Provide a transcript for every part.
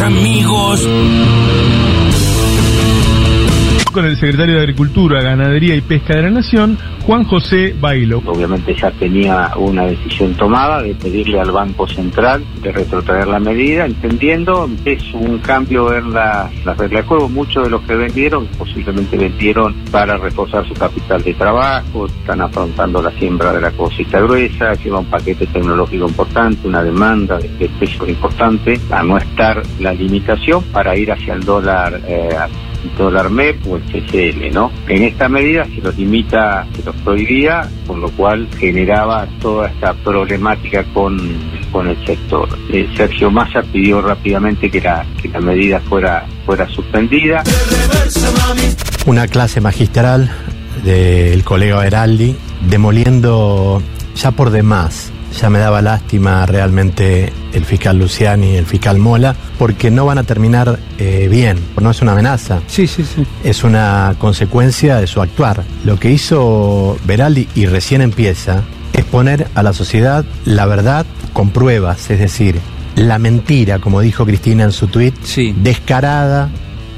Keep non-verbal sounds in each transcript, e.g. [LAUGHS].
amigos. Con el secretario de Agricultura, Ganadería y Pesca de la Nación, Juan José Bailo. Obviamente ya tenía una decisión tomada de pedirle al Banco Central de retrotraer la medida, entendiendo que es un cambio en las la reglas de juego. Muchos de los que vendieron posiblemente vendieron para reforzar su capital de trabajo, están afrontando la siembra de la cosita gruesa, lleva un paquete tecnológico importante, una demanda de, precios importante, a no estar la limitación para ir hacia el dólar eh, dólar MEP o el CCL, ¿no? En esta medida se los limita, se los prohibía, con lo cual generaba toda esta problemática con, con el sector. Eh, Sergio Massa pidió rápidamente que la, que la medida fuera, fuera suspendida. Una clase magistral del colega Heraldi, demoliendo ya por demás ya me daba lástima realmente el fiscal Luciani y el fiscal Mola, porque no van a terminar eh, bien, no es una amenaza. Sí, sí, sí. Es una consecuencia de su actuar. Lo que hizo Veraldi y recién empieza es poner a la sociedad la verdad con pruebas, es decir, la mentira, como dijo Cristina en su tuit, Sí. descarada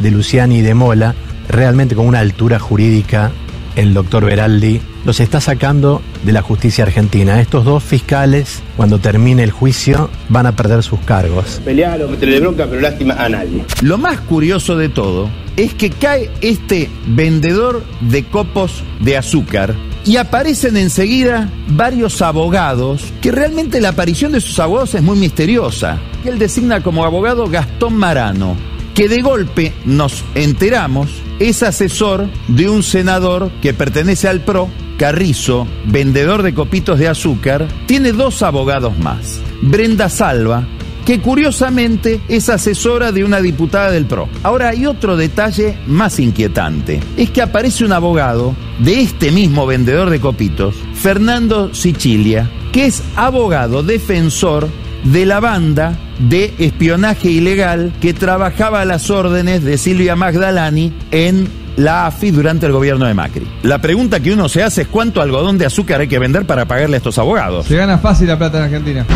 de Luciani y de Mola, realmente con una altura jurídica el doctor Veraldi los está sacando de la justicia argentina. Estos dos fiscales, cuando termine el juicio, van a perder sus cargos. Pelealo, meterle bronca, pero lástima a nadie. Lo más curioso de todo es que cae este vendedor de copos de azúcar y aparecen enseguida varios abogados, que realmente la aparición de sus abogados es muy misteriosa. Que él designa como abogado Gastón Marano, que de golpe nos enteramos es asesor de un senador que pertenece al PRO, Carrizo, vendedor de copitos de azúcar, tiene dos abogados más. Brenda Salva, que curiosamente es asesora de una diputada del PRO. Ahora hay otro detalle más inquietante, es que aparece un abogado de este mismo vendedor de copitos, Fernando Sicilia, que es abogado defensor de la banda de espionaje ilegal que trabajaba a las órdenes de Silvia Magdalani en la AFI durante el gobierno de Macri. La pregunta que uno se hace es cuánto algodón de azúcar hay que vender para pagarle a estos abogados. Se gana fácil la plata en Argentina.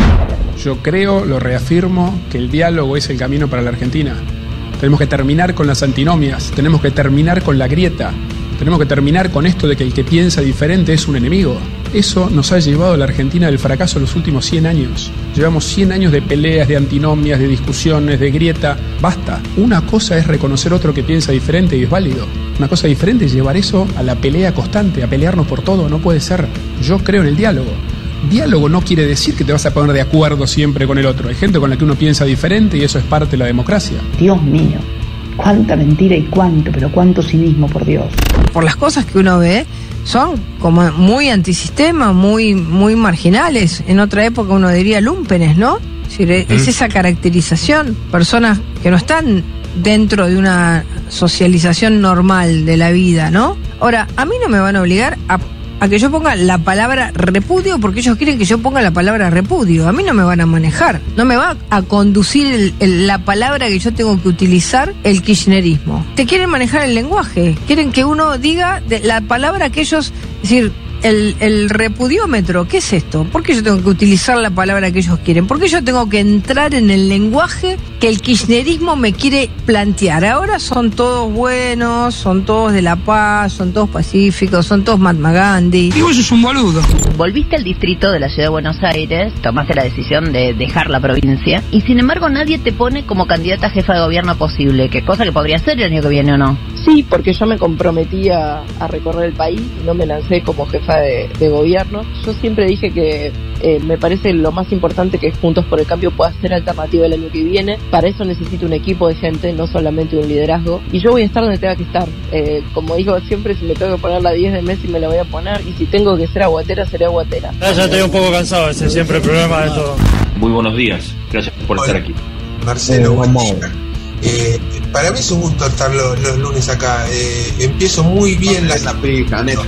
Yo creo, lo reafirmo, que el diálogo es el camino para la Argentina. Tenemos que terminar con las antinomias, tenemos que terminar con la grieta, tenemos que terminar con esto de que el que piensa diferente es un enemigo. Eso nos ha llevado a la Argentina del fracaso en los últimos 100 años. Llevamos 100 años de peleas, de antinomias, de discusiones, de grieta. Basta. Una cosa es reconocer otro que piensa diferente y es válido. Una cosa diferente es llevar eso a la pelea constante, a pelearnos por todo. No puede ser. Yo creo en el diálogo. Diálogo no quiere decir que te vas a poner de acuerdo siempre con el otro. Hay gente con la que uno piensa diferente y eso es parte de la democracia. Dios mío, cuánta mentira y cuánto, pero cuánto cinismo, por Dios. por las cosas que uno ve, son como muy antisistema, muy, muy marginales. En otra época uno diría lumpenes, ¿no? Es, decir, es esa caracterización, personas que no están dentro de una socialización normal de la vida, ¿no? Ahora, a mí no me van a obligar a, a que yo ponga la palabra repudio porque ellos quieren que yo ponga la palabra repudio. A mí no me van a manejar, no me va a conducir la palabra que yo tengo que utilizar el kirchnerismo. Te quieren manejar el lenguaje, quieren que uno diga la palabra que ellos, es decir, el, el repudiómetro, ¿qué es esto? ¿Por qué yo tengo que utilizar la palabra que ellos quieren? ¿Por qué yo tengo que entrar en el lenguaje que el kirchnerismo me quiere plantear? Ahora son todos buenos, son todos de la paz, son todos pacíficos, son todos Mahatma Gandhi. Y vos sos un boludo. Volviste al distrito de la ciudad de Buenos Aires, tomaste la decisión de dejar la provincia y sin embargo nadie te pone como candidata a jefa de gobierno posible, que cosa que podría ser el año que viene o no. Sí, porque yo me comprometí a, a recorrer el país y no me lancé como jefa de, de gobierno. Yo siempre dije que eh, me parece lo más importante que Juntos por el Cambio pueda ser alternativa el año que viene. Para eso necesito un equipo de gente, no solamente un liderazgo. Y yo voy a estar donde tenga que estar. Eh, como digo siempre, si me tengo que poner la 10 de Messi me la voy a poner. Y si tengo que ser aguatera, seré aguatera. Ya estoy un poco cansado, ese es siempre el problema de todo. Muy buenos días, gracias por estar aquí. Marcelo, buen día. Eh, para mí es un gusto estar los, los lunes acá. Eh, empiezo muy bien la, la pija, Néstor.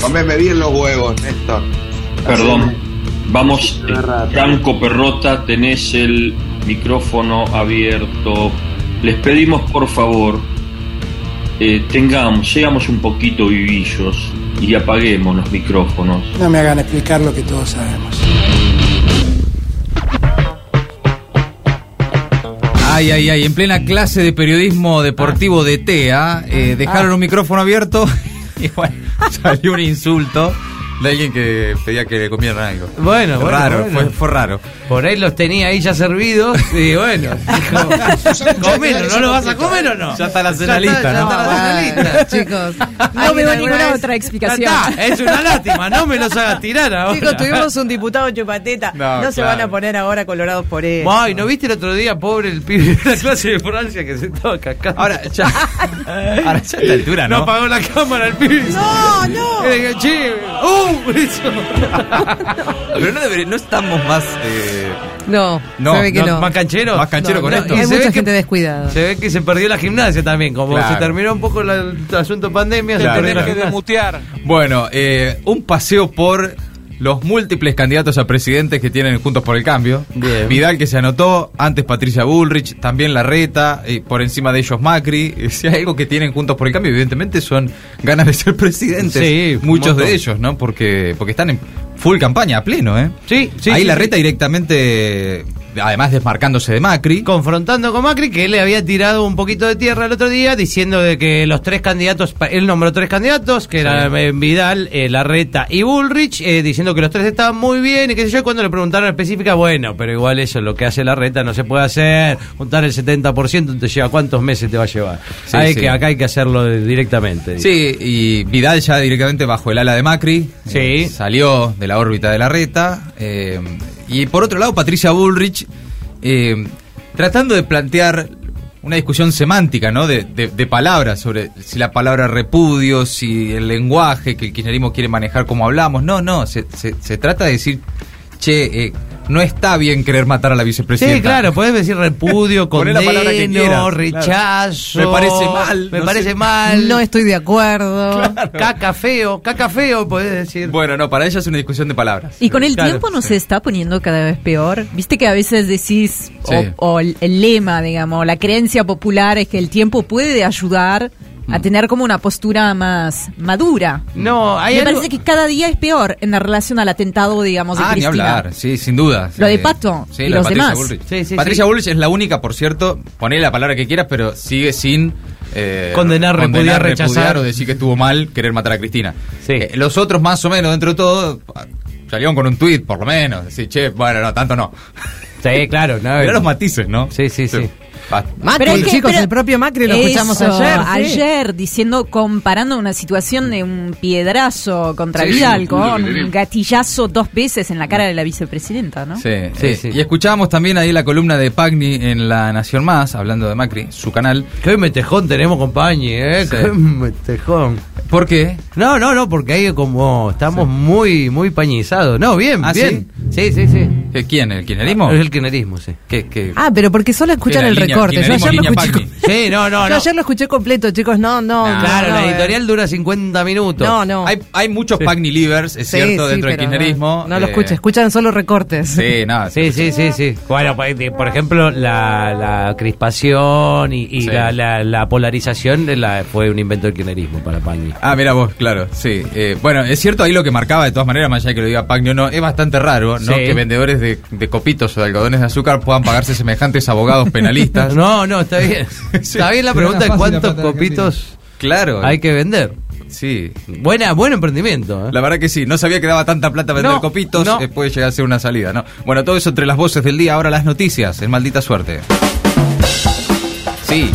Comeme bien los huevos, Néstor. Perdón, vamos, Franco Perrota, tenés el micrófono abierto. Les pedimos por favor, eh, tengamos, seamos un poquito vivillos y apaguemos los micrófonos. No me hagan explicar lo que todos sabemos. Ay, ay, ay, en plena clase de periodismo deportivo de TEA, eh, dejaron Ah. un micrófono abierto [LAUGHS] y bueno, salió un insulto de alguien que pedía que le comieran algo. Bueno, bueno, raro, bueno. Fue, fue raro. Por ahí los tenía ahí ya servidos y bueno, [LAUGHS] dijo, comelo, ¿no lo vas a comer o no? Ya está la cena Ya lista, está, ya ¿no? está la cena lista. Chicos, no ¿Alguien veo ninguna vez- otra explicación. Está, es una lástima, no me los hagas tirar ahora. Chicos, tuvimos un diputado chupateta. No, No, se claro. van a poner ahora colorados por eso. Ay, ¿no viste el otro día, pobre el pibe de la clase de Francia que se estaba cascando? Ahora, ya, [LAUGHS] ahora ya a esta altura, ¿no? No apagó la cámara el pibe. No, no. Che, ¡uh! [LAUGHS] Eso. Pero no, debería- no estamos más... eh, No, No, se ve que no, no. ¿Más canchero? Más canchero con esto. y Hay se ve mucha que- gente descuidada. Se ve que se perdió la gimnasia también, como Claro. se terminó un poco la- el asunto pandemia, Claro. se perdió la Tenés que gimnasia. mutear. Bueno, eh, un paseo por los múltiples candidatos a presidentes que tienen Juntos por el Cambio. Bien. Vidal que se anotó, antes Patricia Bullrich, también Larreta, y por encima de ellos Macri. [LAUGHS] Si hay algo que tienen Juntos por el Cambio, evidentemente son ganas de ser presidentes. Sí, muchos de ellos, ¿no? Porque, porque están en full campaña, a pleno, ¿eh? Sí, sí. Ahí sí, Larreta sí. directamente, además desmarcándose de Macri. confrontando con Macri que él le había tirado un poquito de tierra el otro día diciendo de que los tres candidatos, él nombró tres candidatos, que eran eh, Vidal, eh, Larreta y Bullrich, eh, diciendo que los tres estaban muy bien y qué sé yo, cuando le preguntaron específica, bueno, pero igual eso, lo que hace Larreta no se puede hacer, juntar el 70% te lleva cuántos meses te va a llevar. Sí, hay sí. que acá hay que hacerlo directamente. Sí, y Vidal ya directamente bajo el ala de Macri. Sí. eh, salió de la órbita de la reta. eh, y por otro lado, Patricia Bullrich, eh, tratando de plantear una discusión semántica, ¿no? De, de- de palabras, sobre si la palabra repudio, si el lenguaje que el kirchnerismo quiere manejar como hablamos. No, no, se, se- trata de decir, che, eh, no está bien querer matar a la vicepresidenta. Sí, claro, puedes decir repudio, [LAUGHS] condeno, quieras, rechazo. Me parece mal, Me no parece sé. mal. No estoy de acuerdo. Caca feo, caca feo, podés decir. Bueno, no, para ella es una discusión de palabras. Y con el Claro, tiempo no sí. se está poniendo cada vez peor. Viste que a veces decís, o- Sí. o, el, el lema, digamos, la creencia popular es que el tiempo puede ayudar. A tener como una postura más madura. No, hay Me algo- parece que cada día es peor en la relación al atentado, digamos, de Ah, ni Cristina. hablar, sí, sin duda. Lo de Pato sí, y lo los Patricia demás. Bullrich. Sí, sí, Patricia sí. Bullrich es la única, por cierto, poné la palabra que quieras, pero sigue sin eh, Condenar, repudiar, rechazar. o decir que estuvo mal querer matar a Cristina. Sí. Eh, los otros, más o menos, dentro de todo, salieron con un tuit, por lo menos. Decir, che, bueno, no, tanto no. Sí, claro, [LAUGHS] no. Mirá los matices, ¿no? Sí, sí, sí. Macri, Pero es que- chicos, pero- el propio Macri lo Eso, escuchamos ayer. sí. Ayer, diciendo, comparando una situación de un piedrazo contra Sí, Vidal sí, con sí. un gatillazo dos veces en la cara de la vicepresidenta, ¿no? Sí, Sí, eh, sí. Y escuchábamos también ahí la columna de Pagni en La Nación Más, hablando de Macri, su canal. Qué metejón tenemos con ¿eh? Sí. Qué metejón. ¿Por qué? No, no, no, porque ahí como estamos muy, muy pañizados. No, bien, ¿Ah, bien. Sí, sí, sí. ¿Eh, ¿Quién? ¿El kirchnerismo? Es el kirchnerismo, sí. ¿Qué, qué? Ah, pero porque solo escuchan el línea- recorte. Yo ayer lo escuché. Pagni. Sí, no, no, [LAUGHS] Yo no. ayer lo escuché completo, chicos. No, no. Nah. Claro, no, la eh. editorial dura 50 minutos. No, no. Hay, hay muchos Sí. Pagni Livers, es Sí, cierto, sí, dentro del kirchnerismo. No, no lo eh, escuché, escuchan solo recortes. Sí, nada. [LAUGHS] Sí, sí, sí, sí. Bueno, pues, de- por ejemplo, la, la crispación y, y Sí. la, la- la polarización de la, fue un invento del kirchnerismo para Pañi. Ah, mira vos, claro, sí. Eh, bueno, es cierto ahí lo que marcaba, de todas maneras, más allá de que lo diga Pagni o no, es bastante raro, ¿no? Sí. Que vendedores de, de copitos o de algodones de azúcar puedan pagarse semejantes abogados penalistas. [LAUGHS] No, no, está bien. [LAUGHS] Está bien la pregunta de cuántos copitos Claro. hay que vender. Sí. Buena, buen emprendimiento. ¿eh? La verdad que sí, no sabía que daba tanta plata vender No, copitos, no. eh, puede llegar a ser una salida, ¿no? Bueno, todo eso entre las voces del día, ahora las noticias, en maldita suerte. Sí,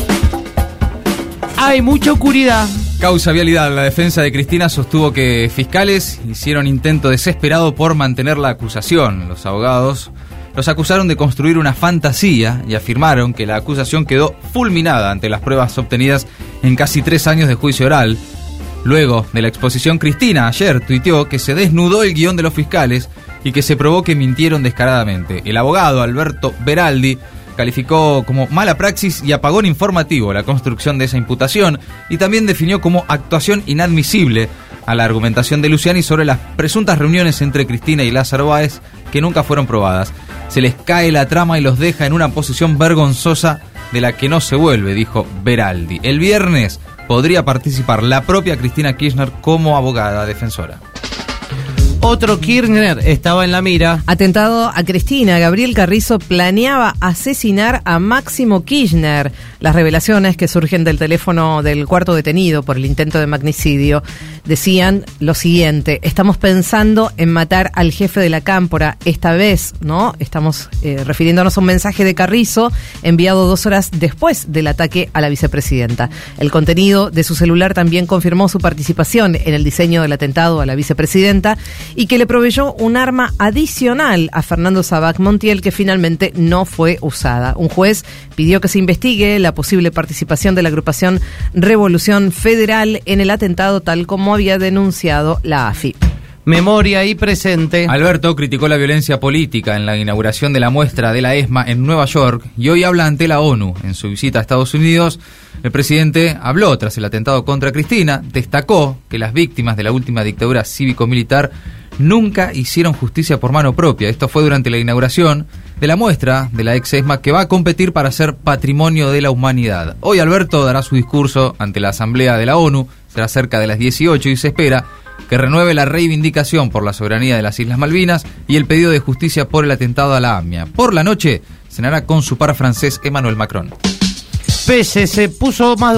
Hay mucha oscuridad. Causa vialidad. La defensa de Cristina sostuvo que fiscales hicieron intento desesperado por mantener la acusación. Los abogados los acusaron de construir una fantasía y afirmaron que la acusación quedó fulminada ante las pruebas obtenidas en casi tres años de juicio oral. Luego de la exposición, Cristina ayer tuiteó que se desnudó el guion de los fiscales y que se probó que mintieron descaradamente. El abogado Alberto Beraldi calificó como mala praxis y apagón informativo la construcción de esa imputación y también definió como actuación inadmisible a la argumentación de Luciani sobre las presuntas reuniones entre Cristina y Lázaro Báez que nunca fueron probadas. Se les cae la trama y los deja en una posición vergonzosa de la que no se vuelve, dijo Beraldi. El viernes podría participar la propia Cristina Kirchner como abogada defensora. Otro Kirchner estaba en la mira. Atentado a Cristina, Gabriel Carrizo planeaba asesinar a Máximo Kirchner. Las revelaciones que surgen del teléfono del cuarto detenido por el intento de magnicidio decían lo siguiente: estamos pensando en matar al jefe de la cámpora esta vez, ¿no? Estamos eh, refiriéndonos a un mensaje de Carrizo enviado dos horas después del ataque a la vicepresidenta. El contenido de su celular también confirmó su participación en el diseño del atentado a la vicepresidenta y que le proveyó un arma adicional a Fernando Sabac Montiel que finalmente no fue usada. Un juez pidió que se investigue la posible participación de la agrupación Revolución Federal en el atentado tal como había denunciado la AFI. Memoria y presente. Alberto criticó la violencia política en la inauguración de la muestra de la ESMA en Nueva York y hoy habla ante la ONU. En su visita a Estados Unidos, el presidente habló tras el atentado contra Cristina, destacó que las víctimas de la última dictadura cívico-militar nunca hicieron justicia por mano propia. Esto fue durante la inauguración de la muestra de la ex ESMA que va a competir para ser patrimonio de la humanidad. Hoy Alberto dará su discurso ante la Asamblea de la ONU, será cerca de las 18 y se espera que renueve la reivindicación por la soberanía de las Islas Malvinas y el pedido de justicia por el atentado a la AMIA. Por la noche cenará con su par francés Emmanuel Macron. Pese se puso más.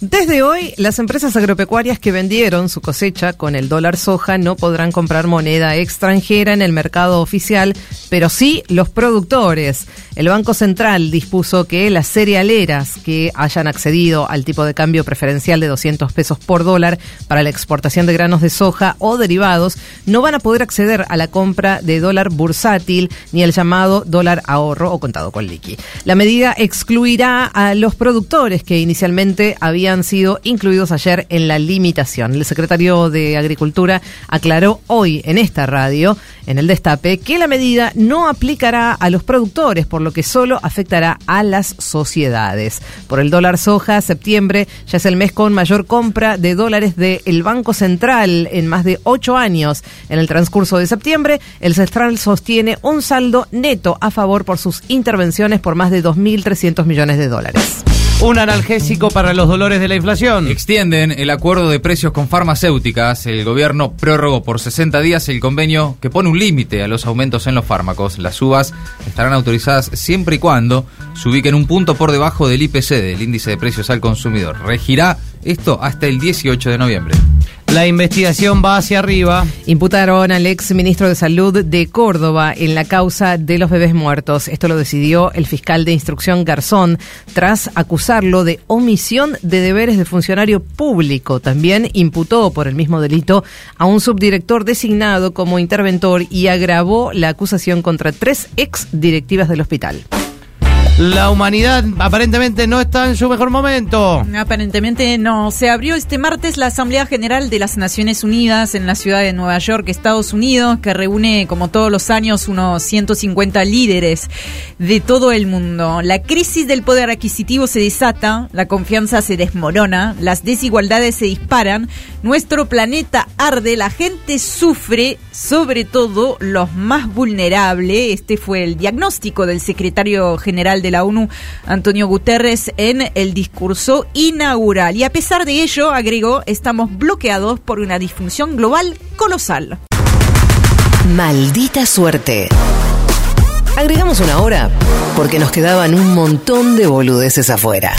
Desde hoy, las empresas agropecuarias que vendieron su cosecha con el dólar soja no podrán comprar moneda extranjera en el mercado oficial, pero sí los productores. El Banco Central dispuso que las cerealeras que hayan accedido al tipo de cambio preferencial de 200 pesos por dólar para la exportación de granos de soja o derivados no van a poder acceder a la compra de dólar bursátil ni al llamado dólar ahorro o contado con liqui. La medida excluirá a los productores que inicialmente habían sido incluidos ayer en la limitación. El secretario de Agricultura aclaró hoy en esta radio, en el Destape, que la medida no aplicará a los productores, por lo que solo afectará a las sociedades. Por el dólar soja, septiembre ya es el mes con mayor compra de dólares del Banco Central en más de ocho años. En el transcurso de septiembre, el Central sostiene un saldo neto a favor por sus intervenciones por más de 2.300 millones de dólares. Un analgésico para los dolores de la inflación. Extienden el acuerdo de precios con farmacéuticas. El gobierno prorrogó por 60 días el convenio que pone un límite a los aumentos en los fármacos. Las uvas estarán autorizadas siempre y cuando se ubiquen un punto por debajo del IPC, del índice de precios al consumidor. Regirá esto hasta el 18 de noviembre. La investigación va hacia arriba. Imputaron al ex ministro de Salud de Córdoba en la causa de los bebés muertos. Esto lo decidió el fiscal de instrucción Garzón tras acusarlo de omisión de deberes de funcionario público. También imputó por el mismo delito a un subdirector designado como interventor y agravó la acusación contra tres ex directivas del hospital. La humanidad aparentemente no está en su mejor momento. Aparentemente no. Se abrió este martes la Asamblea General de las Naciones Unidas en la ciudad de Nueva York, Estados Unidos, que reúne como todos los años unos 150 líderes de todo el mundo. La crisis del poder adquisitivo se desata, la confianza se desmorona, las desigualdades se disparan, nuestro planeta arde, la gente sufre, sobre todo los más vulnerables. Este fue el diagnóstico del secretario general la ONU, Antonio Guterres, en el discurso inaugural. Y a pesar de ello, agregó, estamos bloqueados por una disfunción global colosal. Maldita suerte. Agregamos una hora porque nos quedaban un montón de boludeces afuera.